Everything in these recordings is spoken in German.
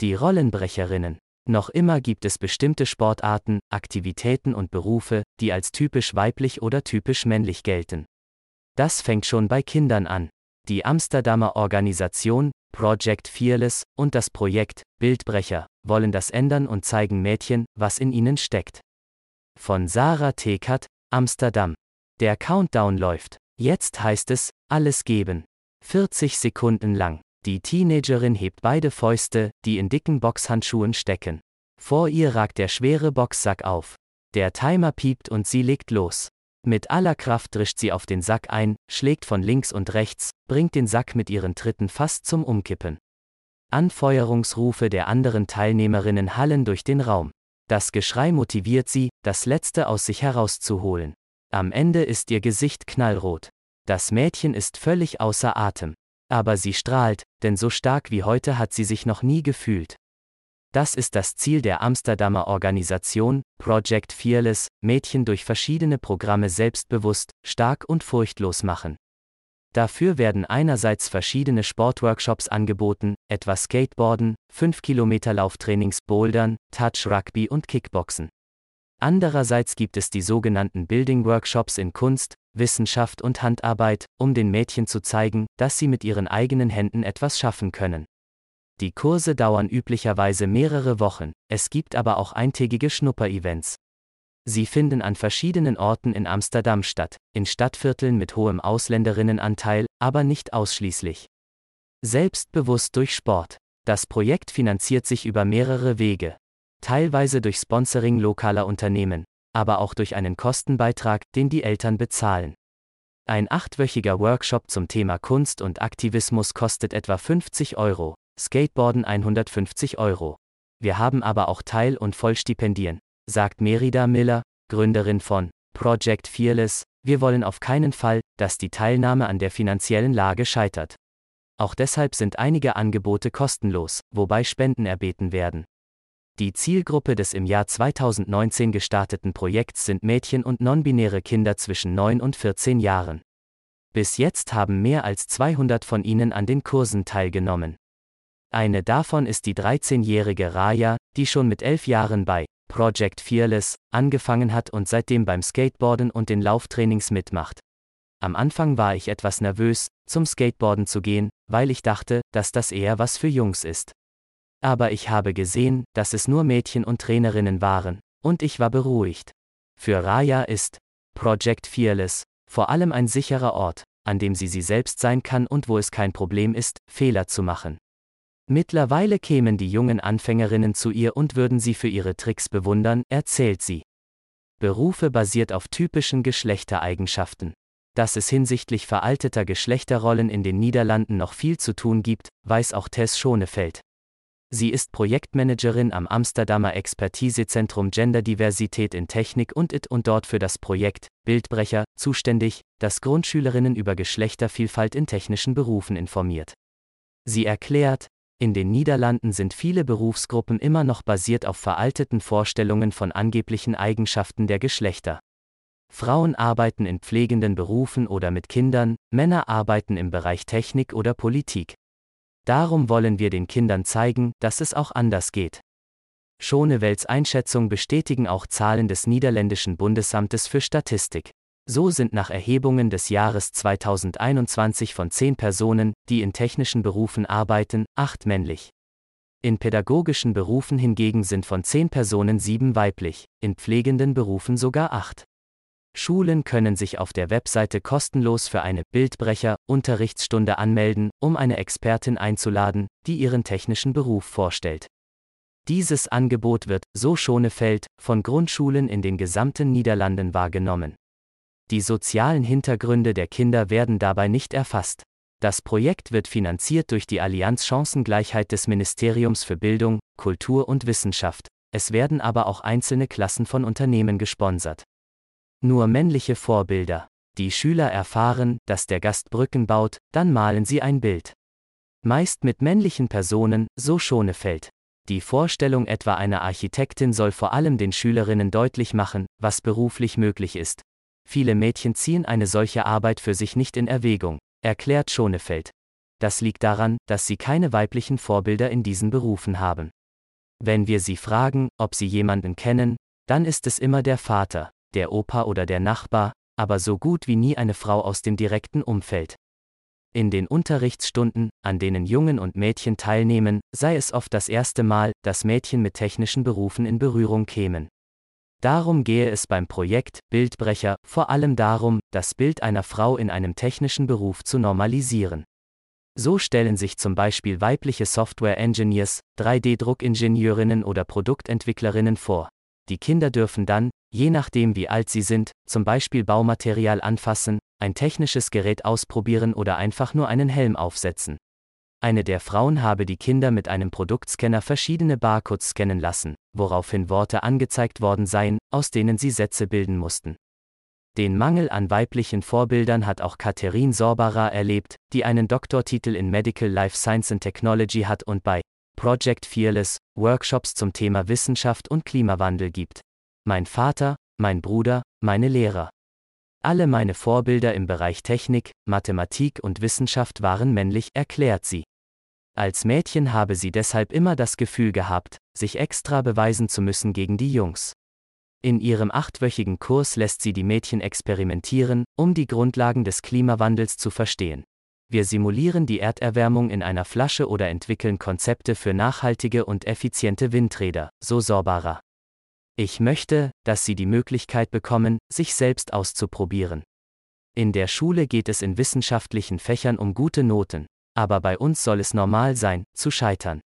Die Rollenbrecherinnen. Noch immer gibt es bestimmte Sportarten, Aktivitäten und Berufe, die als typisch weiblich oder typisch männlich gelten. Das fängt schon bei Kindern an. Die Amsterdamer Organisation Project Fearless und das Projekt Bildbrecher wollen das ändern und zeigen Mädchen, was in ihnen steckt. Von Sarah Tekert, Amsterdam. Der Countdown läuft. Jetzt heißt es, alles geben. 40 Sekunden lang. Die Teenagerin hebt beide Fäuste, die in dicken Boxhandschuhen stecken. Vor ihr ragt der schwere Boxsack auf. Der Timer piept und sie legt los. Mit aller Kraft drischt sie auf den Sack ein, schlägt von links und rechts, bringt den Sack mit ihren Tritten fast zum Umkippen. Anfeuerungsrufe der anderen Teilnehmerinnen hallen durch den Raum. Das Geschrei motiviert sie, das Letzte aus sich herauszuholen. Am Ende ist ihr Gesicht knallrot. Das Mädchen ist völlig außer Atem. Aber sie strahlt, denn so stark wie heute hat sie sich noch nie gefühlt. Das ist das Ziel der Amsterdamer Organisation Project Fearless, Mädchen durch verschiedene Programme selbstbewusst, stark und furchtlos machen. Dafür werden einerseits verschiedene Sportworkshops angeboten, etwa Skateboarden, 5 Kilometer Lauftrainings, Bouldern, Touch Rugby und Kickboxen. Andererseits gibt es die sogenannten Building Workshops in Kunst, Wissenschaft und Handarbeit, um den Mädchen zu zeigen, dass sie mit ihren eigenen Händen etwas schaffen können. Die Kurse dauern üblicherweise mehrere Wochen, es gibt aber auch eintägige Schnupper-Events. Sie finden an verschiedenen Orten in Amsterdam statt, in Stadtvierteln mit hohem Ausländerinnenanteil, aber nicht ausschließlich. Selbstbewusst durch Sport. Das Projekt finanziert sich über mehrere Wege. Teilweise durch Sponsoring lokaler Unternehmen, aber auch durch einen Kostenbeitrag, den die Eltern bezahlen. Ein achtwöchiger Workshop zum Thema Kunst und Aktivismus kostet etwa 50 Euro, Skateboarden 150 Euro. Wir haben aber auch Teil- und Vollstipendien, sagt Merida Miller, Gründerin von Project Fearless. Wir wollen auf keinen Fall, dass die Teilnahme an der finanziellen Lage scheitert. Auch deshalb sind einige Angebote kostenlos, wobei Spenden erbeten werden. Die Zielgruppe des im Jahr 2019 gestarteten Projekts sind Mädchen und nonbinäre Kinder zwischen 9 und 14 Jahren. Bis jetzt haben mehr als 200 von ihnen an den Kursen teilgenommen. Eine davon ist die 13-jährige Raya, die schon mit elf Jahren bei Project Fearless angefangen hat und seitdem beim Skateboarden und den Lauftrainings mitmacht. Am Anfang war ich etwas nervös, zum Skateboarden zu gehen, weil ich dachte, dass das eher was für Jungs ist. Aber ich habe gesehen, dass es nur Mädchen und Trainerinnen waren, und ich war beruhigt. Für Raya ist Project Fearless vor allem ein sicherer Ort, an dem sie sie selbst sein kann und wo es kein Problem ist, Fehler zu machen. Mittlerweile kämen die jungen Anfängerinnen zu ihr und würden sie für ihre Tricks bewundern, erzählt sie. Berufe basiert auf typischen Geschlechtereigenschaften. Dass es hinsichtlich veralteter Geschlechterrollen in den Niederlanden noch viel zu tun gibt, weiß auch Tess Schonefeld. Sie ist Projektmanagerin am Amsterdamer Expertisezentrum Genderdiversität in Technik und IT und dort für das Projekt Bildbrecher zuständig, das Grundschülerinnen über Geschlechtervielfalt in technischen Berufen informiert. Sie erklärt, in den Niederlanden sind viele Berufsgruppen immer noch basiert auf veralteten Vorstellungen von angeblichen Eigenschaften der Geschlechter. Frauen arbeiten in pflegenden Berufen oder mit Kindern, Männer arbeiten im Bereich Technik oder Politik. Darum wollen wir den Kindern zeigen, dass es auch anders geht. Schonewelts Einschätzung bestätigen auch Zahlen des niederländischen Bundesamtes für Statistik. So sind nach Erhebungen des Jahres 2021 von zehn Personen, die in technischen Berufen arbeiten, acht männlich. In pädagogischen Berufen hingegen sind von zehn Personen sieben weiblich, in pflegenden Berufen sogar acht. Schulen können sich auf der Webseite kostenlos für eine Bildbrecher-Unterrichtsstunde anmelden, um eine Expertin einzuladen, die ihren technischen Beruf vorstellt. Dieses Angebot wird, so Schonefeld, von Grundschulen in den gesamten Niederlanden wahrgenommen. Die sozialen Hintergründe der Kinder werden dabei nicht erfasst. Das Projekt wird finanziert durch die Allianz Chancengleichheit des Ministeriums für Bildung, Kultur und Wissenschaft. Es werden aber auch einzelne Klassen von Unternehmen gesponsert. Nur männliche Vorbilder. Die Schüler erfahren, dass der Gast Brücken baut, dann malen sie ein Bild. Meist mit männlichen Personen, so Schonefeld. Die Vorstellung etwa einer Architektin soll vor allem den Schülerinnen deutlich machen, was beruflich möglich ist, Viele Mädchen ziehen eine solche Arbeit für sich nicht in Erwägung, erklärt Schonefeld. das liegt daran, dass sie keine weiblichen Vorbilder in diesen Berufen haben. Wenn wir sie fragen, ob sie jemanden kennen, dann ist es immer der Vater, der Opa oder der Nachbar, aber so gut wie nie eine Frau aus dem direkten Umfeld. In den Unterrichtsstunden, an denen Jungen und Mädchen teilnehmen, sei es oft das erste Mal, dass Mädchen mit technischen Berufen in Berührung kämen. Darum gehe es beim Projekt Bildbrecher vor allem darum, das Bild einer Frau in einem technischen Beruf zu normalisieren. So stellen sich zum Beispiel weibliche Software-Engineers, 3D-Druckingenieurinnen oder Produktentwicklerinnen vor. Die Kinder dürfen dann, je nachdem wie alt sie sind, zum Beispiel Baumaterial anfassen, ein technisches Gerät ausprobieren oder einfach nur einen Helm aufsetzen. Eine der Frauen habe die Kinder mit einem Produktscanner verschiedene Barcodes scannen lassen, woraufhin Worte angezeigt worden seien, aus denen sie Sätze bilden mussten. Den Mangel an weiblichen Vorbildern hat auch Katharin Sorbara erlebt, die einen Doktortitel in Medical Life Science and Technology hat und bei Project Fearless Workshops zum Thema Wissenschaft und Klimawandel gibt. Mein Vater, mein Bruder, meine Lehrer. Alle meine Vorbilder im Bereich Technik, Mathematik und Wissenschaft waren männlich, erklärt sie. Als Mädchen habe sie deshalb immer das Gefühl gehabt, sich extra beweisen zu müssen gegen die Jungs. In ihrem achtwöchigen Kurs lässt sie die Mädchen experimentieren, um die Grundlagen des Klimawandels zu verstehen. Wir simulieren die Erderwärmung in einer Flasche oder entwickeln Konzepte für nachhaltige und effiziente Windräder, so Sorbara. Ich möchte, dass Sie die Möglichkeit bekommen, sich selbst auszuprobieren. In der Schule geht es in wissenschaftlichen Fächern um gute Noten, aber bei uns soll es normal sein, zu scheitern.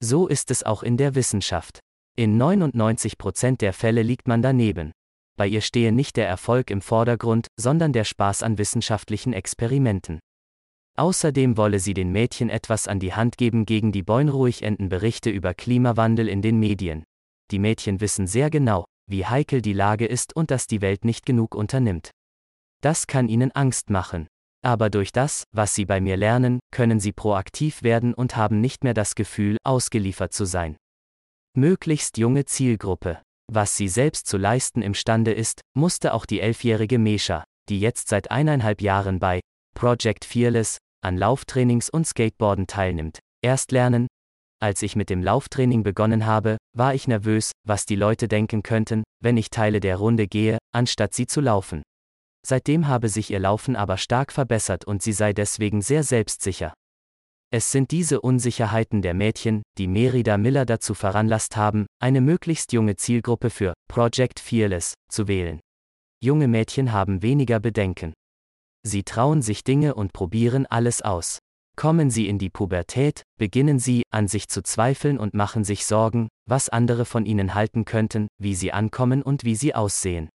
So ist es auch in der Wissenschaft. In 99% der Fälle liegt man daneben. Bei ihr stehe nicht der Erfolg im Vordergrund, sondern der Spaß an wissenschaftlichen Experimenten. Außerdem wolle sie den Mädchen etwas an die Hand geben gegen die beunruhig enden Berichte über Klimawandel in den Medien. Die Mädchen wissen sehr genau, wie heikel die Lage ist und dass die Welt nicht genug unternimmt. Das kann ihnen Angst machen. Aber durch das, was sie bei mir lernen, können sie proaktiv werden und haben nicht mehr das Gefühl, ausgeliefert zu sein. Möglichst junge Zielgruppe. Was sie selbst zu leisten imstande ist, musste auch die elfjährige Mesha, die jetzt seit eineinhalb Jahren bei Project Fearless an Lauftrainings und Skateboarden teilnimmt. Erst lernen, als ich mit dem Lauftraining begonnen habe, war ich nervös, was die Leute denken könnten, wenn ich Teile der Runde gehe, anstatt sie zu laufen. Seitdem habe sich ihr Laufen aber stark verbessert und sie sei deswegen sehr selbstsicher. Es sind diese Unsicherheiten der Mädchen, die Merida Miller dazu veranlasst haben, eine möglichst junge Zielgruppe für Project Fearless zu wählen. Junge Mädchen haben weniger Bedenken. Sie trauen sich Dinge und probieren alles aus. Kommen sie in die Pubertät, beginnen sie, an sich zu zweifeln und machen sich Sorgen, was andere von ihnen halten könnten, wie sie ankommen und wie sie aussehen.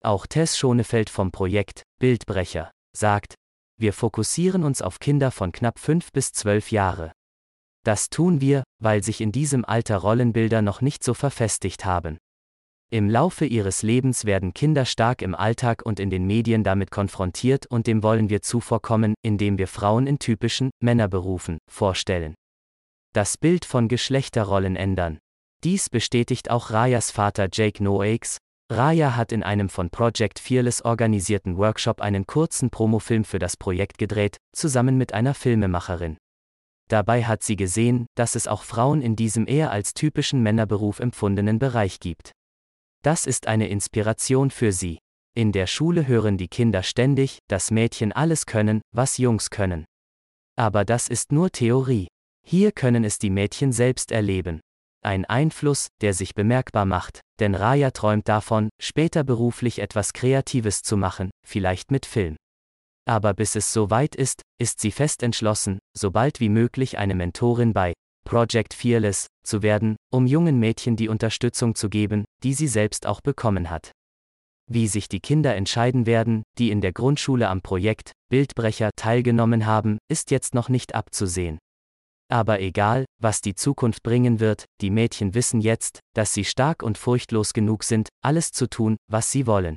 Auch Tess Schonefeld vom Projekt Bildbrecher sagt, wir fokussieren uns auf Kinder von knapp fünf bis zwölf Jahre. Das tun wir, weil sich in diesem Alter Rollenbilder noch nicht so verfestigt haben. Im Laufe ihres Lebens werden Kinder stark im Alltag und in den Medien damit konfrontiert und dem wollen wir zuvorkommen, indem wir Frauen in typischen Männerberufen vorstellen. Das Bild von Geschlechterrollen ändern. Dies bestätigt auch Rayas Vater Jake Noakes. Raya hat in einem von Project Fearless organisierten Workshop einen kurzen Promofilm für das Projekt gedreht, zusammen mit einer Filmemacherin. Dabei hat sie gesehen, dass es auch Frauen in diesem eher als typischen Männerberuf empfundenen Bereich gibt. Das ist eine Inspiration für sie. In der Schule hören die Kinder ständig, dass Mädchen alles können, was Jungs können. Aber das ist nur Theorie. Hier können es die Mädchen selbst erleben. Ein Einfluss, der sich bemerkbar macht, denn Raya träumt davon, später beruflich etwas Kreatives zu machen, vielleicht mit Film. Aber bis es so weit ist, ist sie fest entschlossen, so bald wie möglich eine Mentorin bei Project Fearless, zu werden, um jungen Mädchen die Unterstützung zu geben, die sie selbst auch bekommen hat. Wie sich die Kinder entscheiden werden, die in der Grundschule am Projekt Bildbrecher teilgenommen haben, ist jetzt noch nicht abzusehen. Aber egal, was die Zukunft bringen wird, die Mädchen wissen jetzt, dass sie stark und furchtlos genug sind, alles zu tun, was sie wollen.